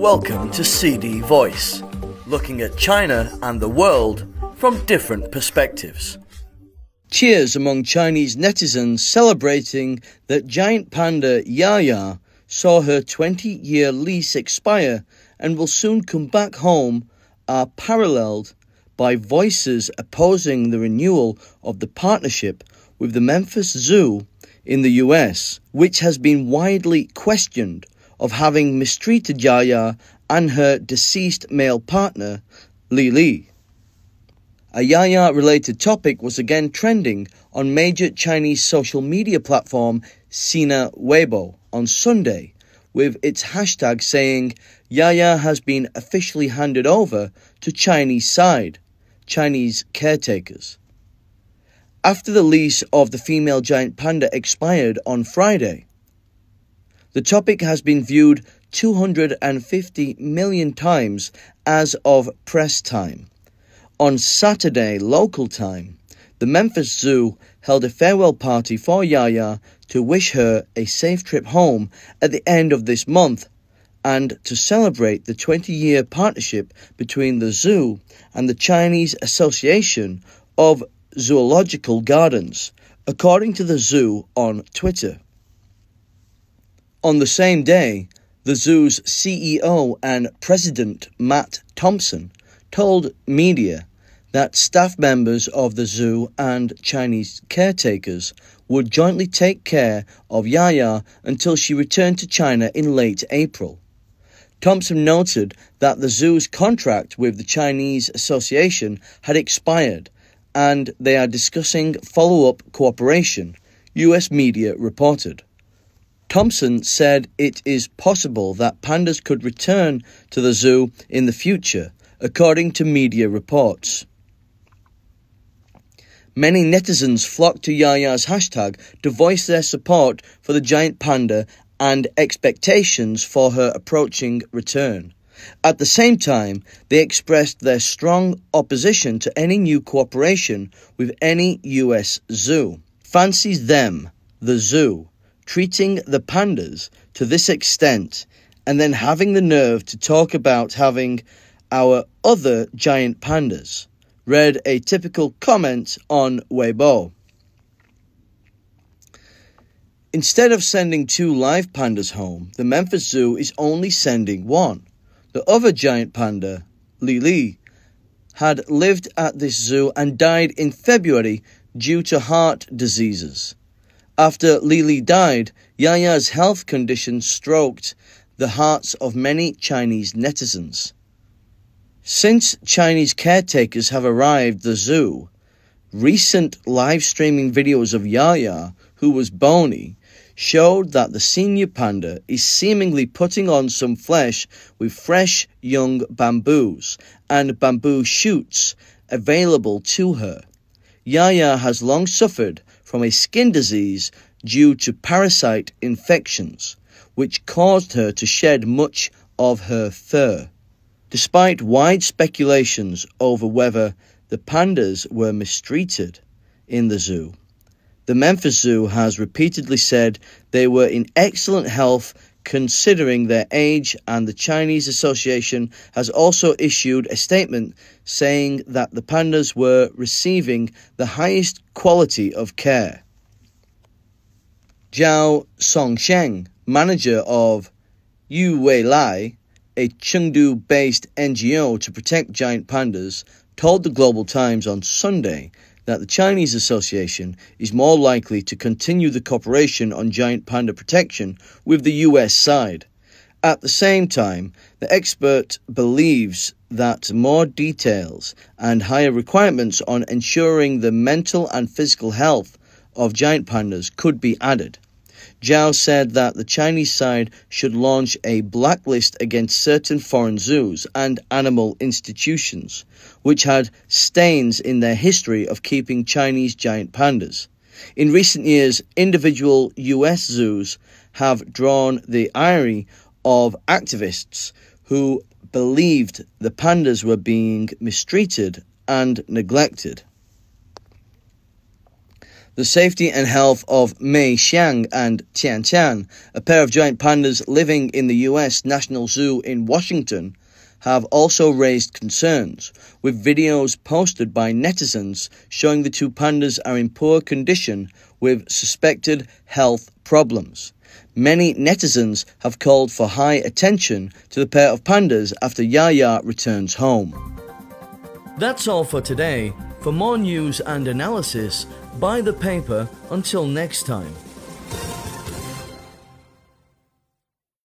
Welcome to CD Voice, looking at China and the world from different perspectives. Cheers among Chinese netizens celebrating that giant panda Yaya saw her 20 year lease expire and will soon come back home are paralleled by voices opposing the renewal of the partnership with the Memphis Zoo in the US, which has been widely questioned of having mistreated Yaya and her deceased male partner, Le Le. A Yaya related topic was again trending on major Chinese social media platform Sina Weibo on Sunday, with its hashtag saying Yaya has been officially handed over to Chinese side, Chinese caretakers. After the lease of the female giant panda expired on Friday, the topic has been viewed 250 million times as of press time. On Saturday, local time, the Memphis Zoo held a farewell party for Yaya to wish her a safe trip home at the end of this month and to celebrate the 20 year partnership between the zoo and the Chinese Association of Zoological Gardens, according to the zoo on Twitter. On the same day, the zoo's CEO and president, Matt Thompson, told media that staff members of the zoo and Chinese caretakers would jointly take care of Yaya until she returned to China in late April. Thompson noted that the zoo's contract with the Chinese Association had expired and they are discussing follow up cooperation, US media reported. Thompson said it is possible that pandas could return to the zoo in the future, according to media reports. Many netizens flocked to Yaya's hashtag to voice their support for the giant panda and expectations for her approaching return. At the same time, they expressed their strong opposition to any new cooperation with any US zoo. Fancies them, the zoo, treating the pandas to this extent and then having the nerve to talk about having our other giant pandas, read a typical comment on Weibo. Instead of sending two live pandas home, the Memphis Zoo is only sending one. The other giant panda, Le Le, had lived at this zoo and died in February due to heart diseases. After Le Le died, Yaya's health condition stroked the hearts of many Chinese netizens. Since Chinese caretakers have arrived the zoo, recent live streaming videos of Yaya, who was bony, showed that the senior panda is seemingly putting on some flesh with fresh young bamboos and bamboo shoots available to her. Yaya has long suffered from a skin disease due to parasite infections, which caused her to shed much of her fur. Despite wide speculations over whether the pandas were mistreated in the zoo, the Memphis Zoo has repeatedly said they were in excellent health considering their age, and the Chinese Association has also issued a statement saying that the pandas were receiving the highest quality of care. Zhao Songsheng, manager of Yu Wei Lai, a Chengdu based NGO to protect giant pandas, told the Global Times on Sunday that the Chinese Association is more likely to continue the cooperation on giant panda protection with the US side. At the same time, the expert believes that more details and higher requirements on ensuring the mental and physical health of giant pandas could be added. Zhao said that the Chinese side should launch a blacklist against certain foreign zoos and animal institutions, which had stains in their history of keeping Chinese giant pandas. In recent years, individual US zoos have drawn the ire of activists who believed the pandas were being mistreated and neglected. The safety and health of Mei Xiang and Tian Tian, a pair of giant pandas living in the US National Zoo in Washington, have also raised concerns, with videos posted by netizens showing the two pandas are in poor condition with suspected health problems. Many netizens have called for high attention to the pair of pandas after Yaya returns home. That's all for today. For more news and analysis, buy the paper. Until next time.